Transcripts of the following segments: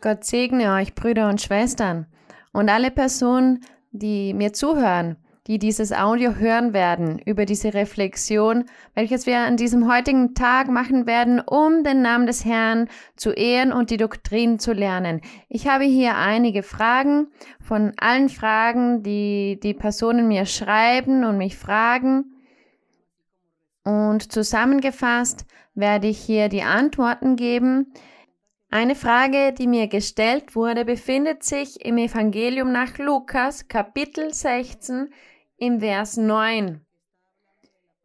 Gott segne euch, Brüder und Schwestern, und alle Personen, die mir zuhören, die dieses Audio hören werden über diese Reflexion, welches wir an diesem heutigen Tag machen werden, um den Namen des Herrn zu ehren und die Doktrin zu lernen. Ich habe hier einige Fragen von allen Fragen, die die Personen mir schreiben und mich fragen. Und zusammengefasst werde ich hier die Antworten geben. Eine Frage, die mir gestellt wurde, befindet sich im Evangelium nach Lukas, Kapitel 16, im Vers 9.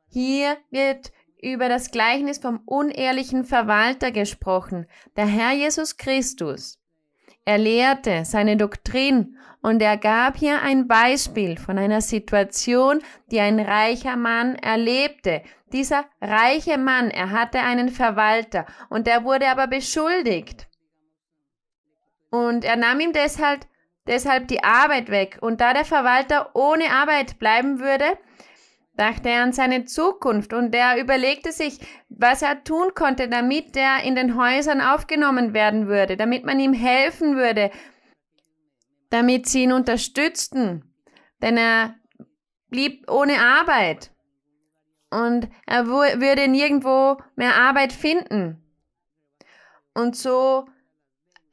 Hier wird über das Gleichnis vom unehrlichen Verwalter gesprochen. Der Herr Jesus Christus. Er lehrte seine Doktrin und er gab hier ein Beispiel von einer Situation, die ein reicher Mann erlebte. Dieser reiche Mann, er hatte einen Verwalter und er wurde aber beschuldigt. Und er nahm ihm deshalb, deshalb die Arbeit weg. Und da der Verwalter ohne Arbeit bleiben würde, dachte er an seine Zukunft und er überlegte sich, was er tun konnte, damit er in den Häusern aufgenommen werden würde, damit man ihm helfen würde, damit sie ihn unterstützten. Denn er blieb ohne Arbeit und er würde nirgendwo mehr Arbeit finden. Und so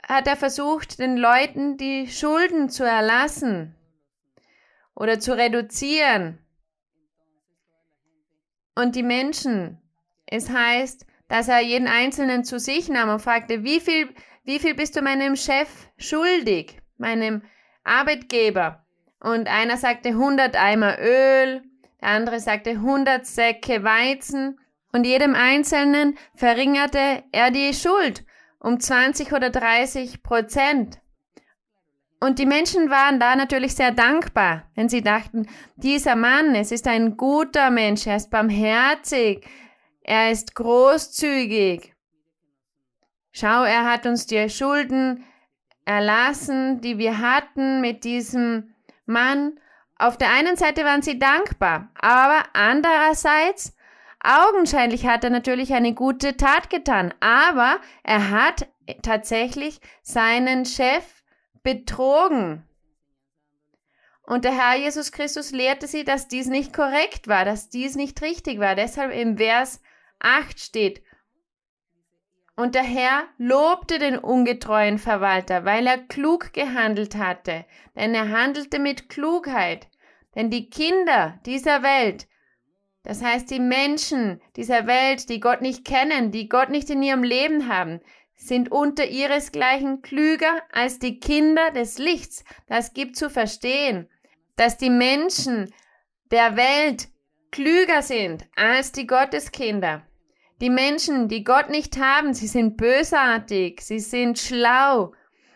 hat er versucht, den Leuten die Schulden zu erlassen oder zu reduzieren. Und die Menschen, es heißt, dass er jeden Einzelnen zu sich nahm und fragte, wie viel, wie viel bist du meinem Chef schuldig, meinem Arbeitgeber? Und einer sagte 100 Eimer Öl, der andere sagte 100 Säcke Weizen und jedem Einzelnen verringerte er die Schuld um 20 oder 30 Prozent. Und die Menschen waren da natürlich sehr dankbar, wenn sie dachten, dieser Mann, es ist ein guter Mensch, er ist barmherzig, er ist großzügig. Schau, er hat uns die Schulden erlassen, die wir hatten mit diesem Mann auf der einen Seite waren sie dankbar, aber andererseits, augenscheinlich hat er natürlich eine gute Tat getan, aber er hat tatsächlich seinen Chef betrogen. Und der Herr Jesus Christus lehrte sie, dass dies nicht korrekt war, dass dies nicht richtig war. Deshalb im Vers 8 steht, und der Herr lobte den ungetreuen Verwalter, weil er klug gehandelt hatte, denn er handelte mit Klugheit. Denn die Kinder dieser Welt, das heißt die Menschen dieser Welt, die Gott nicht kennen, die Gott nicht in ihrem Leben haben, sind unter ihresgleichen klüger als die Kinder des Lichts. Das gibt zu verstehen, dass die Menschen der Welt klüger sind als die Gotteskinder. Die Menschen, die Gott nicht haben, sie sind bösartig, sie sind schlau,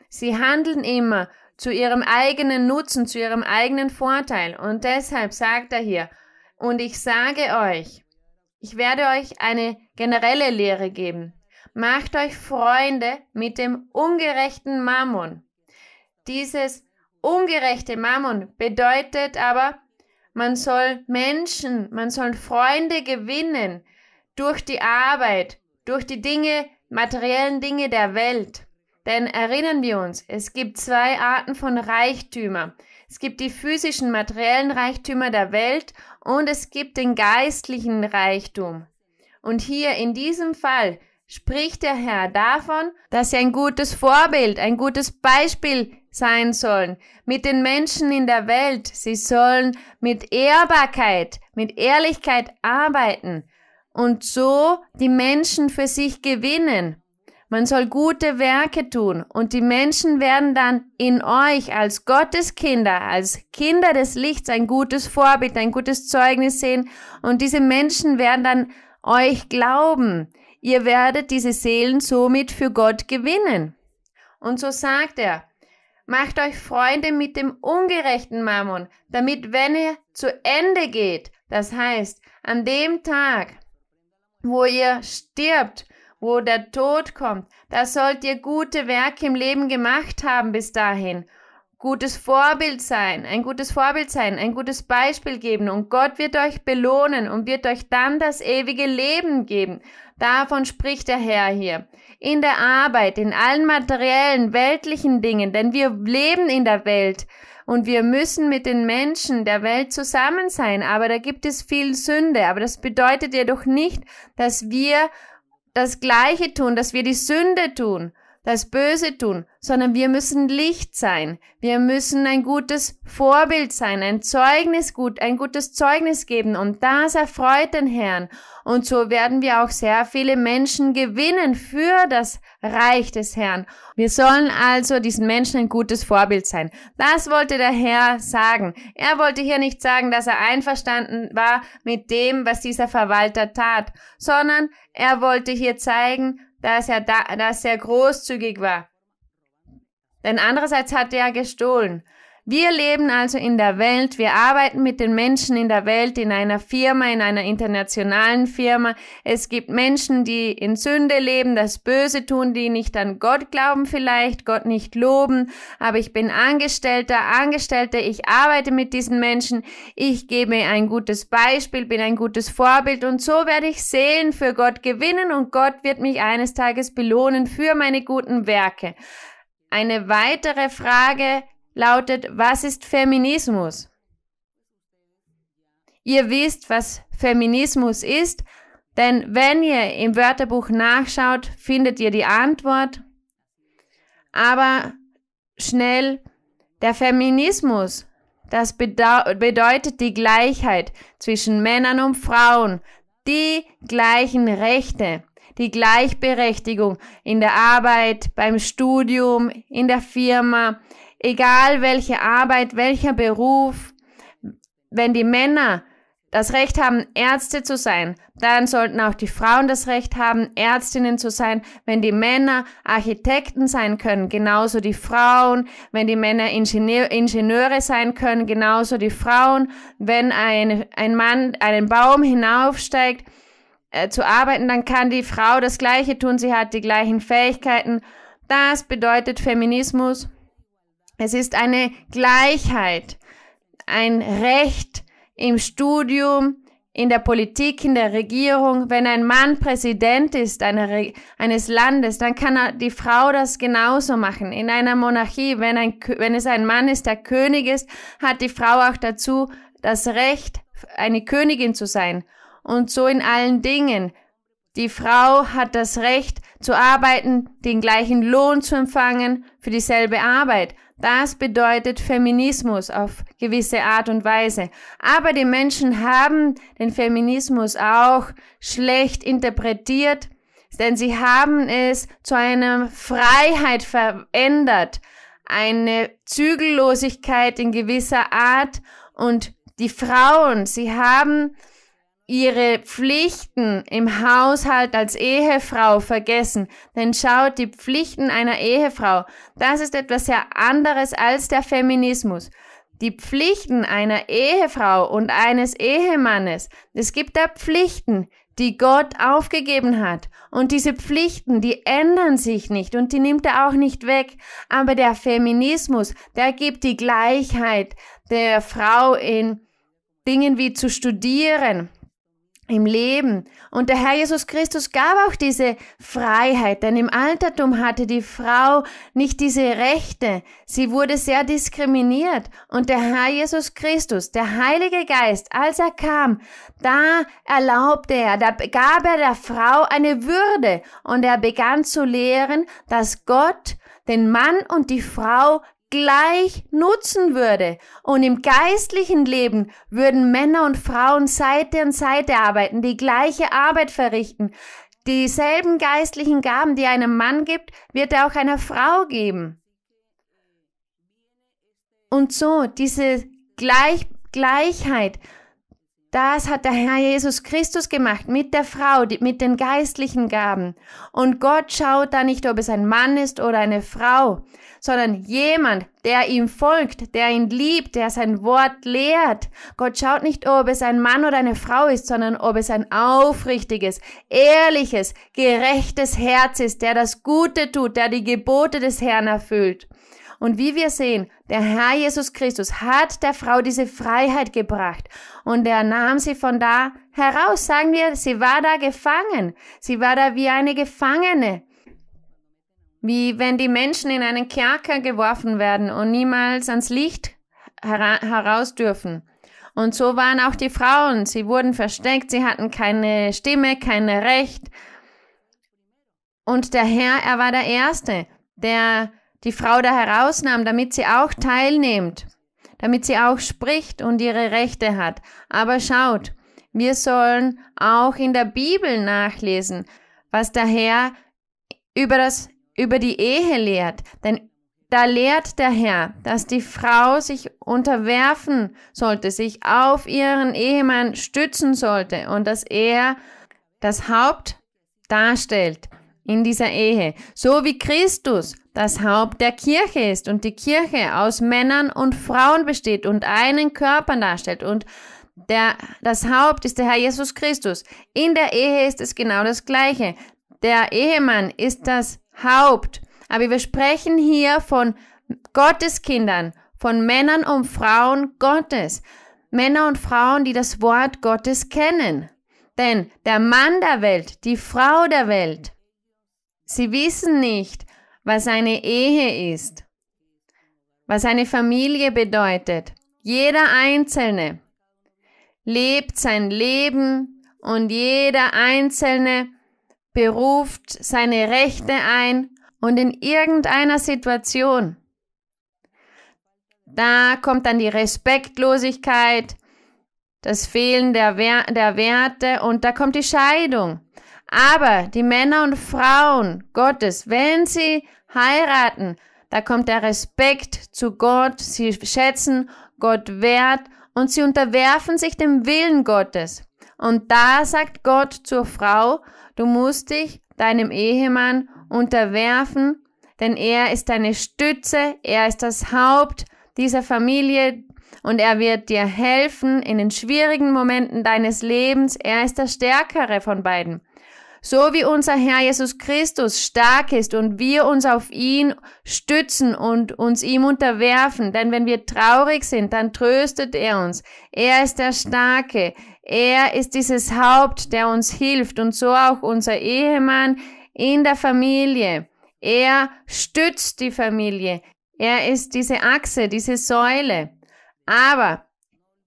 sie handeln immer zu ihrem eigenen Nutzen, zu ihrem eigenen Vorteil. Und deshalb sagt er hier, und ich sage euch, ich werde euch eine generelle Lehre geben. Macht euch Freunde mit dem ungerechten Mammon. Dieses ungerechte Mammon bedeutet aber, man soll Menschen, man soll Freunde gewinnen durch die Arbeit, durch die Dinge, materiellen Dinge der Welt. Denn erinnern wir uns, es gibt zwei Arten von Reichtümer. Es gibt die physischen, materiellen Reichtümer der Welt und es gibt den geistlichen Reichtum. Und hier in diesem Fall spricht der Herr davon, dass sie ein gutes Vorbild, ein gutes Beispiel sein sollen mit den Menschen in der Welt. Sie sollen mit Ehrbarkeit, mit Ehrlichkeit arbeiten und so die Menschen für sich gewinnen. Man soll gute Werke tun und die Menschen werden dann in euch als Gotteskinder, als Kinder des Lichts ein gutes Vorbild, ein gutes Zeugnis sehen und diese Menschen werden dann euch glauben. Ihr werdet diese Seelen somit für Gott gewinnen. Und so sagt er, macht euch Freunde mit dem ungerechten Mammon, damit wenn ihr zu Ende geht, das heißt an dem Tag, wo ihr stirbt, wo der Tod kommt, da sollt ihr gute Werke im Leben gemacht haben bis dahin. Gutes Vorbild sein, ein gutes Vorbild sein, ein gutes Beispiel geben und Gott wird euch belohnen und wird euch dann das ewige Leben geben. Davon spricht der Herr hier. In der Arbeit, in allen materiellen, weltlichen Dingen, denn wir leben in der Welt und wir müssen mit den Menschen der Welt zusammen sein, aber da gibt es viel Sünde, aber das bedeutet jedoch nicht, dass wir das Gleiche tun, dass wir die Sünde tun, das Böse tun, sondern wir müssen Licht sein. Wir müssen ein gutes Vorbild sein, ein Zeugnis gut, ein gutes Zeugnis geben und das erfreut den Herrn. Und so werden wir auch sehr viele Menschen gewinnen für das Reich des Herrn. Wir sollen also diesen Menschen ein gutes Vorbild sein. Das wollte der Herr sagen. Er wollte hier nicht sagen, dass er einverstanden war mit dem, was dieser Verwalter tat, sondern er wollte hier zeigen, dass er, da, dass er großzügig war. Denn andererseits hat er gestohlen. Wir leben also in der Welt, wir arbeiten mit den Menschen in der Welt, in einer Firma, in einer internationalen Firma. Es gibt Menschen, die in Sünde leben, das Böse tun, die nicht an Gott glauben vielleicht, Gott nicht loben. Aber ich bin Angestellter, Angestellte, ich arbeite mit diesen Menschen, ich gebe ein gutes Beispiel, bin ein gutes Vorbild und so werde ich Seelen für Gott gewinnen und Gott wird mich eines Tages belohnen für meine guten Werke. Eine weitere Frage lautet, was ist Feminismus? Ihr wisst, was Feminismus ist, denn wenn ihr im Wörterbuch nachschaut, findet ihr die Antwort. Aber schnell, der Feminismus, das bedeutet die Gleichheit zwischen Männern und Frauen, die gleichen Rechte, die Gleichberechtigung in der Arbeit, beim Studium, in der Firma, egal welche Arbeit, welcher Beruf, wenn die Männer das Recht haben, Ärzte zu sein, dann sollten auch die Frauen das Recht haben, Ärztinnen zu sein. Wenn die Männer Architekten sein können, genauso die Frauen. Wenn die Männer Ingenieur, Ingenieure sein können, genauso die Frauen. Wenn ein, ein Mann einen Baum hinaufsteigt, äh, zu arbeiten, dann kann die Frau das Gleiche tun. Sie hat die gleichen Fähigkeiten. Das bedeutet Feminismus. Es ist eine Gleichheit, ein Recht im Studium, in der Politik, in der Regierung. Wenn ein Mann Präsident ist eine, eines Landes, dann kann die Frau das genauso machen. In einer Monarchie, wenn, ein, wenn es ein Mann ist, der König ist, hat die Frau auch dazu das Recht, eine Königin zu sein. Und so in allen Dingen. Die Frau hat das Recht zu arbeiten, den gleichen Lohn zu empfangen für dieselbe Arbeit. Das bedeutet Feminismus auf gewisse Art und Weise. Aber die Menschen haben den Feminismus auch schlecht interpretiert, denn sie haben es zu einer Freiheit verändert, eine Zügellosigkeit in gewisser Art und die Frauen, sie haben ihre Pflichten im Haushalt als Ehefrau vergessen. Denn schaut, die Pflichten einer Ehefrau, das ist etwas sehr anderes als der Feminismus. Die Pflichten einer Ehefrau und eines Ehemannes, es gibt da Pflichten, die Gott aufgegeben hat. Und diese Pflichten, die ändern sich nicht und die nimmt er auch nicht weg. Aber der Feminismus, der gibt die Gleichheit der Frau in Dingen wie zu studieren, im Leben. Und der Herr Jesus Christus gab auch diese Freiheit, denn im Altertum hatte die Frau nicht diese Rechte. Sie wurde sehr diskriminiert. Und der Herr Jesus Christus, der Heilige Geist, als er kam, da erlaubte er, da gab er der Frau eine Würde und er begann zu lehren, dass Gott den Mann und die Frau gleich nutzen würde. Und im geistlichen Leben würden Männer und Frauen Seite an Seite arbeiten, die gleiche Arbeit verrichten. Dieselben geistlichen Gaben, die einem Mann gibt, wird er auch einer Frau geben. Und so, diese Gleich Gleichheit das hat der Herr Jesus Christus gemacht mit der Frau, die, mit den geistlichen Gaben. Und Gott schaut da nicht, ob es ein Mann ist oder eine Frau, sondern jemand, der ihm folgt, der ihn liebt, der sein Wort lehrt. Gott schaut nicht, ob es ein Mann oder eine Frau ist, sondern ob es ein aufrichtiges, ehrliches, gerechtes Herz ist, der das Gute tut, der die Gebote des Herrn erfüllt. Und wie wir sehen, der Herr Jesus Christus hat der Frau diese Freiheit gebracht und er nahm sie von da heraus. Sagen wir, sie war da gefangen. Sie war da wie eine Gefangene. Wie wenn die Menschen in einen Kerker geworfen werden und niemals ans Licht heraus dürfen. Und so waren auch die Frauen. Sie wurden versteckt, sie hatten keine Stimme, kein Recht. Und der Herr, er war der Erste, der die Frau da herausnahm, damit sie auch teilnimmt, damit sie auch spricht und ihre Rechte hat. Aber schaut, wir sollen auch in der Bibel nachlesen, was der Herr über das über die Ehe lehrt, denn da lehrt der Herr, dass die Frau sich unterwerfen sollte, sich auf ihren Ehemann stützen sollte und dass er das Haupt darstellt in dieser Ehe, so wie Christus das Haupt der Kirche ist und die Kirche aus Männern und Frauen besteht und einen Körper darstellt und der, das Haupt ist der Herr Jesus Christus. In der Ehe ist es genau das Gleiche. Der Ehemann ist das Haupt. Aber wir sprechen hier von Gotteskindern, von Männern und Frauen Gottes. Männer und Frauen, die das Wort Gottes kennen. Denn der Mann der Welt, die Frau der Welt, sie wissen nicht, was eine Ehe ist, was eine Familie bedeutet. Jeder Einzelne lebt sein Leben und jeder Einzelne beruft seine Rechte ein und in irgendeiner Situation, da kommt dann die Respektlosigkeit, das Fehlen der, Wer der Werte und da kommt die Scheidung. Aber die Männer und Frauen Gottes, wenn sie heiraten, da kommt der Respekt zu Gott, sie schätzen Gott wert und sie unterwerfen sich dem Willen Gottes. Und da sagt Gott zur Frau, du musst dich deinem Ehemann unterwerfen, denn er ist deine Stütze, er ist das Haupt dieser Familie und er wird dir helfen in den schwierigen Momenten deines Lebens. Er ist der Stärkere von beiden. So wie unser Herr Jesus Christus stark ist und wir uns auf ihn stützen und uns ihm unterwerfen, denn wenn wir traurig sind, dann tröstet er uns. Er ist der Starke. Er ist dieses Haupt, der uns hilft und so auch unser Ehemann in der Familie. Er stützt die Familie. Er ist diese Achse, diese Säule. Aber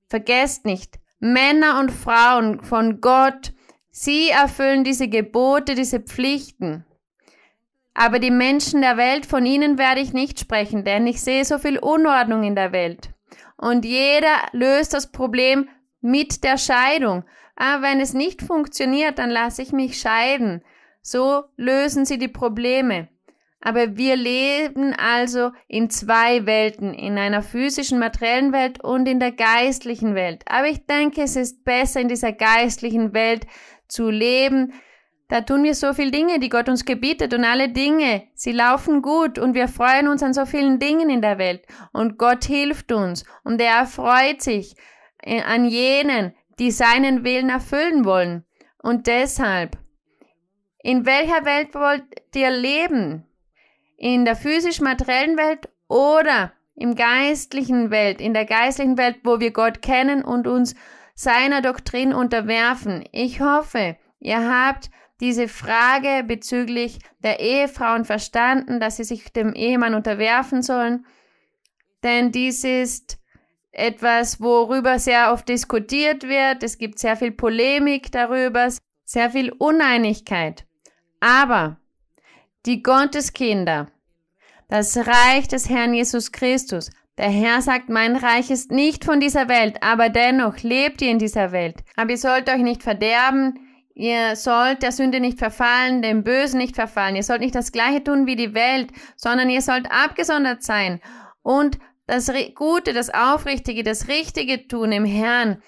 vergesst nicht, Männer und Frauen von Gott Sie erfüllen diese Gebote, diese Pflichten. Aber die Menschen der Welt, von ihnen werde ich nicht sprechen, denn ich sehe so viel Unordnung in der Welt. Und jeder löst das Problem mit der Scheidung. Aber wenn es nicht funktioniert, dann lasse ich mich scheiden. So lösen sie die Probleme. Aber wir leben also in zwei Welten, in einer physischen, materiellen Welt und in der geistlichen Welt. Aber ich denke, es ist besser in dieser geistlichen Welt zu leben. Da tun wir so viele Dinge, die Gott uns gebietet und alle Dinge, sie laufen gut und wir freuen uns an so vielen Dingen in der Welt und Gott hilft uns und er freut sich äh, an jenen, die seinen Willen erfüllen wollen. Und deshalb, in welcher Welt wollt ihr leben? In der physisch-materiellen Welt oder im geistlichen Welt, in der geistlichen Welt, wo wir Gott kennen und uns seiner Doktrin unterwerfen. Ich hoffe, ihr habt diese Frage bezüglich der Ehefrauen verstanden, dass sie sich dem Ehemann unterwerfen sollen, denn dies ist etwas, worüber sehr oft diskutiert wird. Es gibt sehr viel Polemik darüber, sehr viel Uneinigkeit. Aber die Gotteskinder, das Reich des Herrn Jesus Christus, der Herr sagt, mein Reich ist nicht von dieser Welt, aber dennoch lebt ihr in dieser Welt. Aber ihr sollt euch nicht verderben, ihr sollt der Sünde nicht verfallen, dem Bösen nicht verfallen. Ihr sollt nicht das Gleiche tun wie die Welt, sondern ihr sollt abgesondert sein und das Gute, das Aufrichtige, das Richtige tun im Herrn.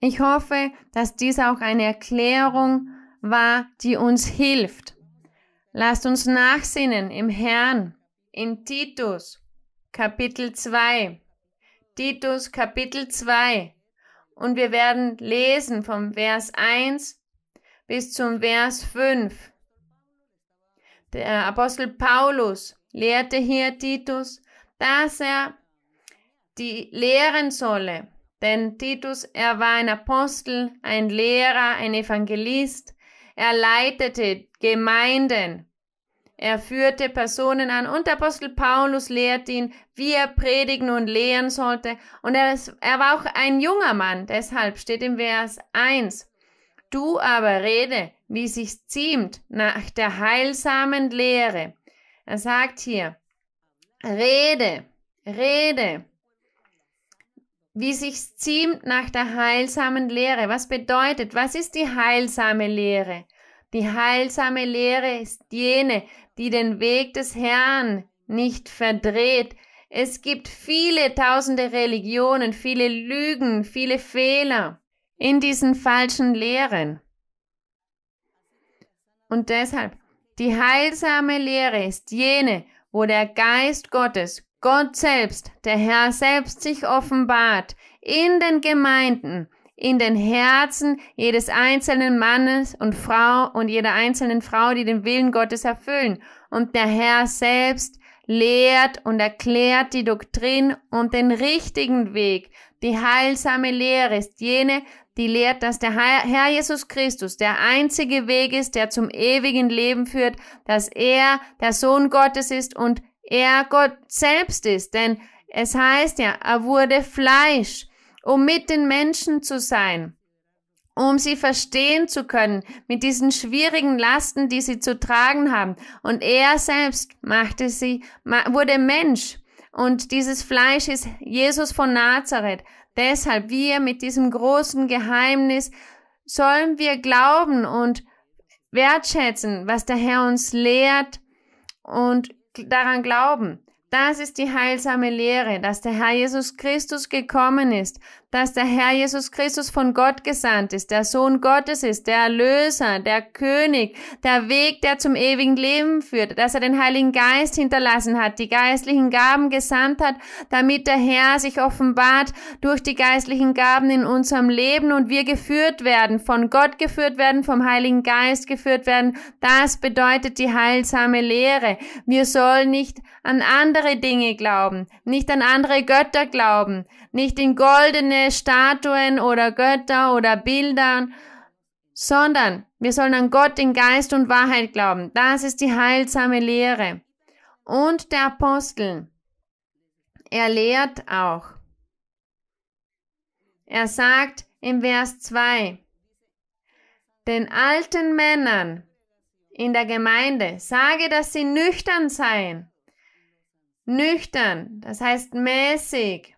Ich hoffe, dass dies auch eine Erklärung war, die uns hilft. Lasst uns nachsinnen im Herrn, in Titus Kapitel 2. Titus Kapitel 2. Und wir werden lesen vom Vers 1 bis zum Vers 5. Der Apostel Paulus lehrte hier Titus, dass er die lehren solle. Denn Titus, er war ein Apostel, ein Lehrer, ein Evangelist. Er leitete Gemeinden. Er führte Personen an und der Apostel Paulus lehrt ihn, wie er predigen und lehren sollte. Und er, ist, er war auch ein junger Mann, deshalb steht im Vers 1. Du aber rede, wie sich's ziemt, nach der heilsamen Lehre. Er sagt hier, rede, rede, wie sich's ziemt nach der heilsamen Lehre. Was bedeutet, was ist die heilsame Lehre? Die heilsame Lehre ist jene, die den Weg des Herrn nicht verdreht. Es gibt viele tausende Religionen, viele Lügen, viele Fehler in diesen falschen Lehren. Und deshalb, die heilsame Lehre ist jene, wo der Geist Gottes, Gott selbst, der Herr selbst sich offenbart in den Gemeinden, in den Herzen jedes einzelnen Mannes und Frau und jeder einzelnen Frau, die den Willen Gottes erfüllen. Und der Herr selbst lehrt und erklärt die Doktrin und den richtigen Weg. Die heilsame Lehre ist jene, die lehrt, dass der Herr Jesus Christus der einzige Weg ist, der zum ewigen Leben führt, dass er der Sohn Gottes ist und er Gott selbst ist. Denn es heißt ja, er wurde Fleisch um mit den Menschen zu sein, um sie verstehen zu können mit diesen schwierigen Lasten, die sie zu tragen haben. Und er selbst machte sie, wurde Mensch. Und dieses Fleisch ist Jesus von Nazareth. Deshalb wir mit diesem großen Geheimnis sollen wir glauben und wertschätzen, was der Herr uns lehrt und daran glauben. Das ist die heilsame Lehre, dass der Herr Jesus Christus gekommen ist, dass der Herr Jesus Christus von Gott gesandt ist, der Sohn Gottes ist, der Erlöser, der König, der Weg, der zum ewigen Leben führt, dass er den Heiligen Geist hinterlassen hat, die geistlichen Gaben gesandt hat, damit der Herr sich offenbart durch die geistlichen Gaben in unserem Leben und wir geführt werden, von Gott geführt werden, vom Heiligen Geist geführt werden. Das bedeutet die heilsame Lehre. Wir sollen nicht an andere Dinge glauben, nicht an andere Götter glauben, nicht in goldene Statuen oder Götter oder Bildern, sondern wir sollen an Gott in Geist und Wahrheit glauben. Das ist die heilsame Lehre. Und der Apostel, er lehrt auch. Er sagt im Vers 2, den alten Männern in der Gemeinde sage, dass sie nüchtern seien. Nüchtern, das heißt mäßig.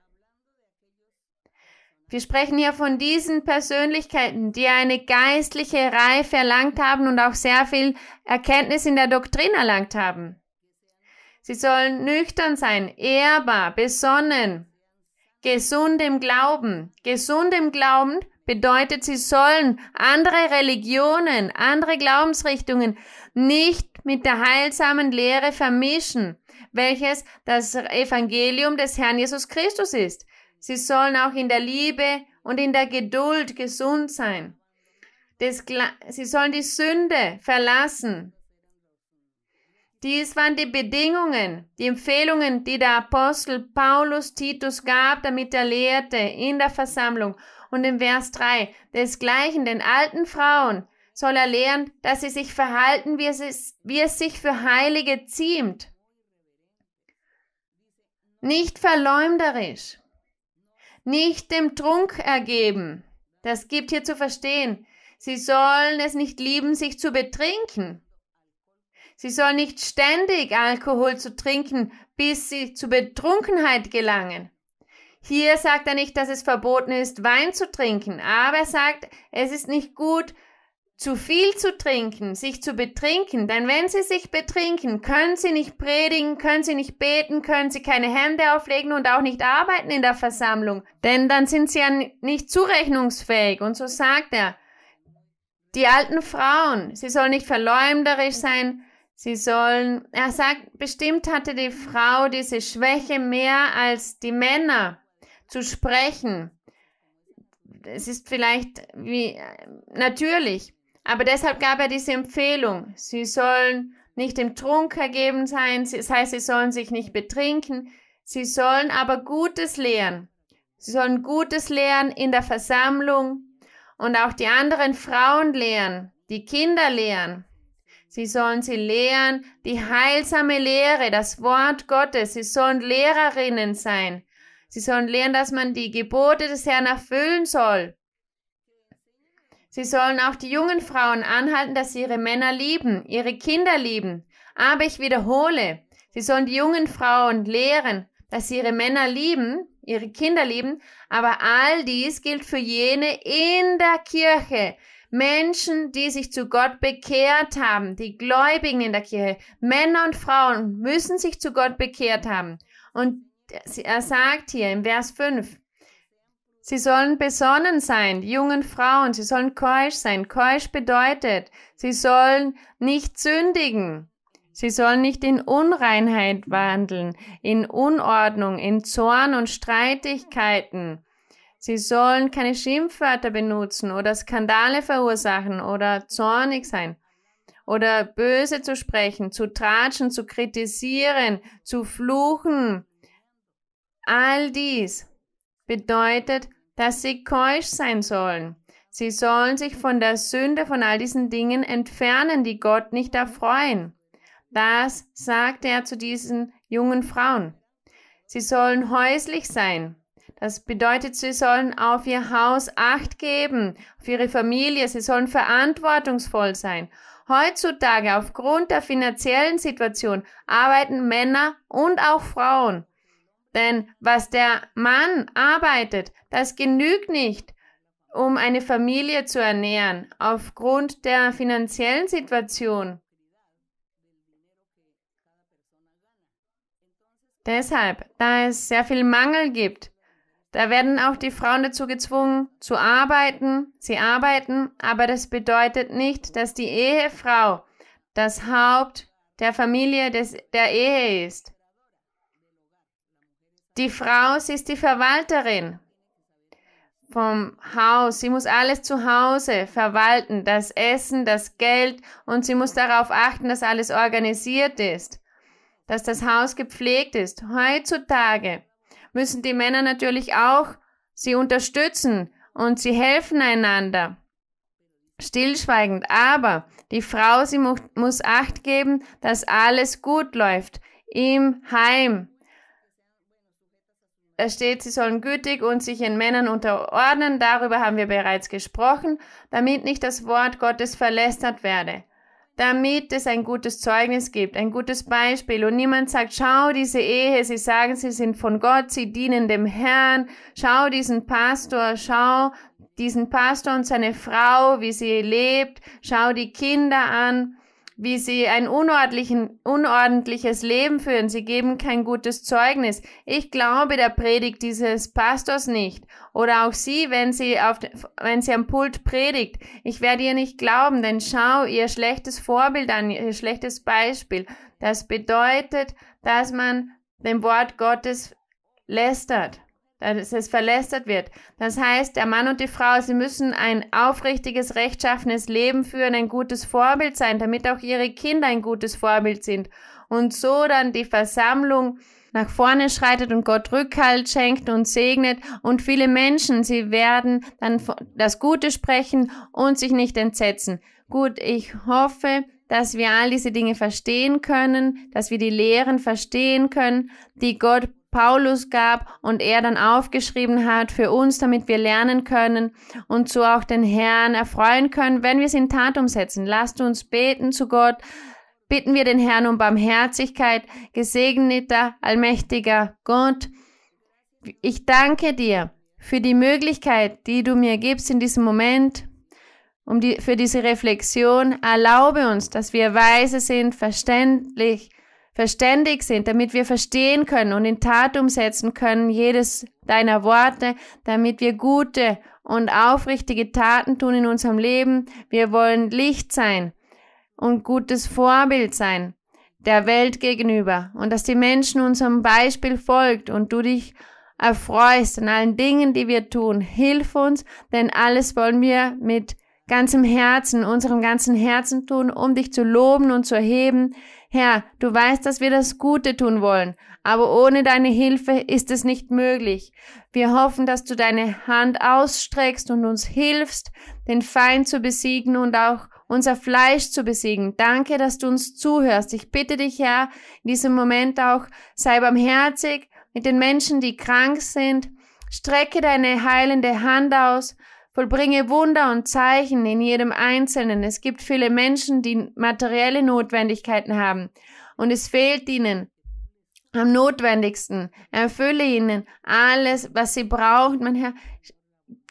Wir sprechen hier von diesen Persönlichkeiten, die eine geistliche Reife erlangt haben und auch sehr viel Erkenntnis in der Doktrin erlangt haben. Sie sollen nüchtern sein, ehrbar, besonnen, gesund im Glauben. Gesund im Glauben bedeutet, sie sollen andere Religionen, andere Glaubensrichtungen nicht mit der heilsamen Lehre vermischen, welches das Evangelium des Herrn Jesus Christus ist. Sie sollen auch in der Liebe und in der Geduld gesund sein. Sie sollen die Sünde verlassen. Dies waren die Bedingungen, die Empfehlungen, die der Apostel Paulus Titus gab, damit er lehrte in der Versammlung. Und im Vers 3, desgleichen den alten Frauen soll er lehren, dass sie sich verhalten, wie es, wie es sich für Heilige ziemt. Nicht verleumderisch, nicht dem Trunk ergeben. Das gibt hier zu verstehen. Sie sollen es nicht lieben, sich zu betrinken. Sie sollen nicht ständig Alkohol zu trinken, bis sie zu Betrunkenheit gelangen. Hier sagt er nicht, dass es verboten ist, Wein zu trinken, aber er sagt, es ist nicht gut, zu viel zu trinken, sich zu betrinken, denn wenn sie sich betrinken, können sie nicht predigen, können sie nicht beten, können sie keine Hände auflegen und auch nicht arbeiten in der Versammlung, denn dann sind sie ja nicht zurechnungsfähig. Und so sagt er, die alten Frauen, sie sollen nicht verleumderisch sein, sie sollen, er sagt, bestimmt hatte die Frau diese Schwäche mehr als die Männer zu sprechen. Es ist vielleicht wie natürlich, aber deshalb gab er diese Empfehlung. Sie sollen nicht im Trunk ergeben sein, das heißt, sie sollen sich nicht betrinken, Sie sollen aber Gutes lehren. Sie sollen Gutes lehren in der Versammlung und auch die anderen Frauen lehren, die Kinder lehren. Sie sollen sie lehren, die heilsame Lehre, das Wort Gottes. Sie sollen Lehrerinnen sein. Sie sollen lehren, dass man die Gebote des Herrn erfüllen soll. Sie sollen auch die jungen Frauen anhalten, dass sie ihre Männer lieben, ihre Kinder lieben. Aber ich wiederhole, sie sollen die jungen Frauen lehren, dass sie ihre Männer lieben, ihre Kinder lieben, aber all dies gilt für jene in der Kirche, Menschen, die sich zu Gott bekehrt haben, die Gläubigen in der Kirche, Männer und Frauen müssen sich zu Gott bekehrt haben. Und er sagt hier im Vers 5, Sie sollen besonnen sein, die jungen Frauen, sie sollen keusch sein. Keusch bedeutet, sie sollen nicht sündigen. Sie sollen nicht in Unreinheit wandeln, in Unordnung, in Zorn und Streitigkeiten. Sie sollen keine Schimpfwörter benutzen oder Skandale verursachen oder zornig sein oder böse zu sprechen, zu tratschen, zu kritisieren, zu fluchen. All dies bedeutet, dass sie keusch sein sollen. Sie sollen sich von der Sünde, von all diesen Dingen entfernen, die Gott nicht erfreuen. Das sagte er zu diesen jungen Frauen. Sie sollen häuslich sein. Das bedeutet, sie sollen auf ihr Haus Acht geben, auf ihre Familie, sie sollen verantwortungsvoll sein. Heutzutage, aufgrund der finanziellen Situation, arbeiten Männer und auch Frauen. Denn was der Mann arbeitet, das genügt nicht, um eine Familie zu ernähren, aufgrund der finanziellen Situation. Deshalb, da es sehr viel Mangel gibt, da werden auch die Frauen dazu gezwungen zu arbeiten. Sie arbeiten, aber das bedeutet nicht, dass die Ehefrau das Haupt der Familie des, der Ehe ist. Die Frau, sie ist die Verwalterin vom Haus. Sie muss alles zu Hause verwalten, das Essen, das Geld und sie muss darauf achten, dass alles organisiert ist, dass das Haus gepflegt ist. Heutzutage müssen die Männer natürlich auch sie unterstützen und sie helfen einander. Stillschweigend, aber die Frau, sie mu muss Acht geben, dass alles gut läuft im Heim, es steht, sie sollen gütig und sich in Männern unterordnen. Darüber haben wir bereits gesprochen, damit nicht das Wort Gottes verlästert werde. Damit es ein gutes Zeugnis gibt, ein gutes Beispiel und niemand sagt, schau diese Ehe, sie sagen, sie sind von Gott, sie dienen dem Herrn, schau diesen Pastor, schau diesen Pastor und seine Frau, wie sie lebt, schau die Kinder an wie sie ein unordentliches Leben führen. Sie geben kein gutes Zeugnis. Ich glaube der Predigt dieses Pastors nicht. Oder auch sie, wenn sie, auf, wenn sie am Pult predigt. Ich werde ihr nicht glauben, denn schau ihr schlechtes Vorbild an, ihr schlechtes Beispiel. Das bedeutet, dass man dem Wort Gottes lästert dass es verlästert wird. Das heißt, der Mann und die Frau, sie müssen ein aufrichtiges, rechtschaffenes Leben führen, ein gutes Vorbild sein, damit auch ihre Kinder ein gutes Vorbild sind. Und so dann die Versammlung nach vorne schreitet und Gott Rückhalt schenkt und segnet und viele Menschen, sie werden dann das Gute sprechen und sich nicht entsetzen. Gut, ich hoffe, dass wir all diese Dinge verstehen können, dass wir die Lehren verstehen können, die Gott Paulus gab und er dann aufgeschrieben hat für uns, damit wir lernen können und so auch den Herrn erfreuen können, wenn wir es in Tat umsetzen. Lasst uns beten zu Gott. Bitten wir den Herrn um Barmherzigkeit, gesegneter, allmächtiger Gott. Ich danke dir für die Möglichkeit, die du mir gibst in diesem Moment, um die, für diese Reflexion. Erlaube uns, dass wir weise sind, verständlich, verständig sind, damit wir verstehen können und in Tat umsetzen können jedes deiner Worte, damit wir gute und aufrichtige Taten tun in unserem Leben. Wir wollen Licht sein und gutes Vorbild sein der Welt gegenüber und dass die Menschen unserem Beispiel folgt und du dich erfreust an allen Dingen, die wir tun. Hilf uns, denn alles wollen wir mit ganzem Herzen, unserem ganzen Herzen tun, um dich zu loben und zu erheben. Herr, du weißt, dass wir das Gute tun wollen, aber ohne deine Hilfe ist es nicht möglich. Wir hoffen, dass du deine Hand ausstreckst und uns hilfst, den Feind zu besiegen und auch unser Fleisch zu besiegen. Danke, dass du uns zuhörst. Ich bitte dich, Herr, in diesem Moment auch, sei barmherzig mit den Menschen, die krank sind. Strecke deine heilende Hand aus. Vollbringe Wunder und Zeichen in jedem Einzelnen. Es gibt viele Menschen, die materielle Notwendigkeiten haben und es fehlt ihnen am notwendigsten. Erfülle ihnen alles, was sie brauchen. Mein Herr,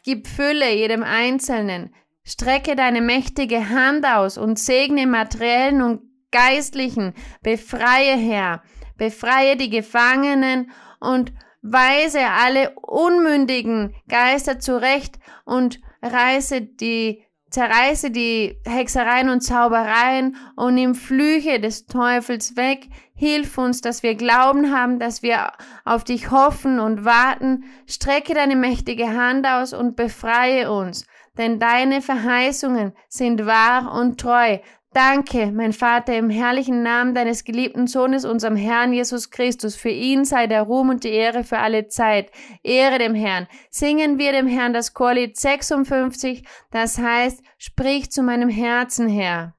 gib Fülle jedem Einzelnen. Strecke deine mächtige Hand aus und segne materiellen und geistlichen. Befreie, Herr. Befreie die Gefangenen und weise alle unmündigen Geister zurecht und reiße die zerreiße die Hexereien und Zaubereien und nimm Flüche des Teufels weg. Hilf uns, dass wir Glauben haben, dass wir auf dich hoffen und warten. Strecke deine mächtige Hand aus und befreie uns, denn deine Verheißungen sind wahr und treu. Danke, mein Vater, im herrlichen Namen deines geliebten Sohnes, unserem Herrn Jesus Christus. Für ihn sei der Ruhm und die Ehre für alle Zeit. Ehre dem Herrn. Singen wir dem Herrn das Chorlied 56, das heißt, sprich zu meinem Herzen, Herr.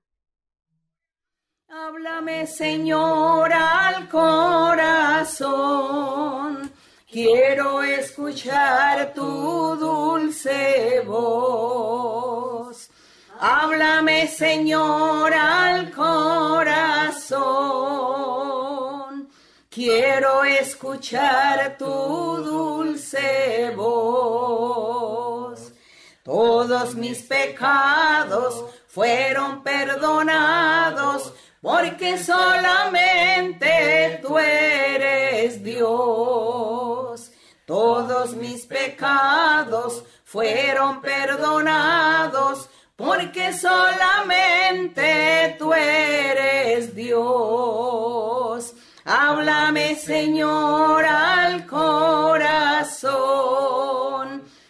Háblame, Señor, al corazón. Quiero escuchar tu dulce voz. Háblame, Señor, al corazón. Quiero escuchar tu dulce voz. Todos mis pecados fueron perdonados porque solamente tú eres Dios. Todos mis pecados fueron perdonados porque solamente tú eres Dios. Háblame, Señor, al corazón.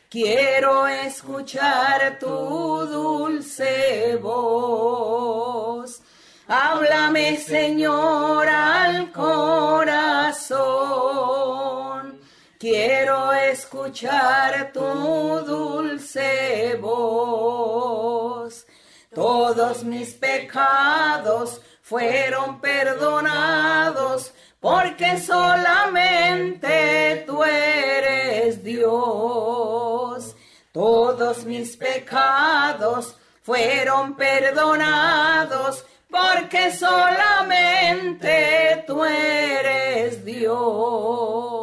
Quiero escuchar tu dulce voz. Háblame, Señor, al corazón. Escuchar tu dulce voz. Todos mis pecados fueron perdonados porque solamente tú eres Dios. Todos mis pecados fueron perdonados porque solamente tú eres Dios.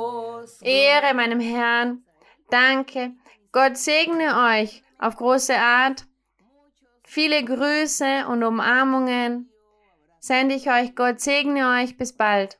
Ehre meinem Herrn. Danke. Gott segne euch auf große Art. Viele Grüße und Umarmungen sende ich euch. Gott segne euch. Bis bald.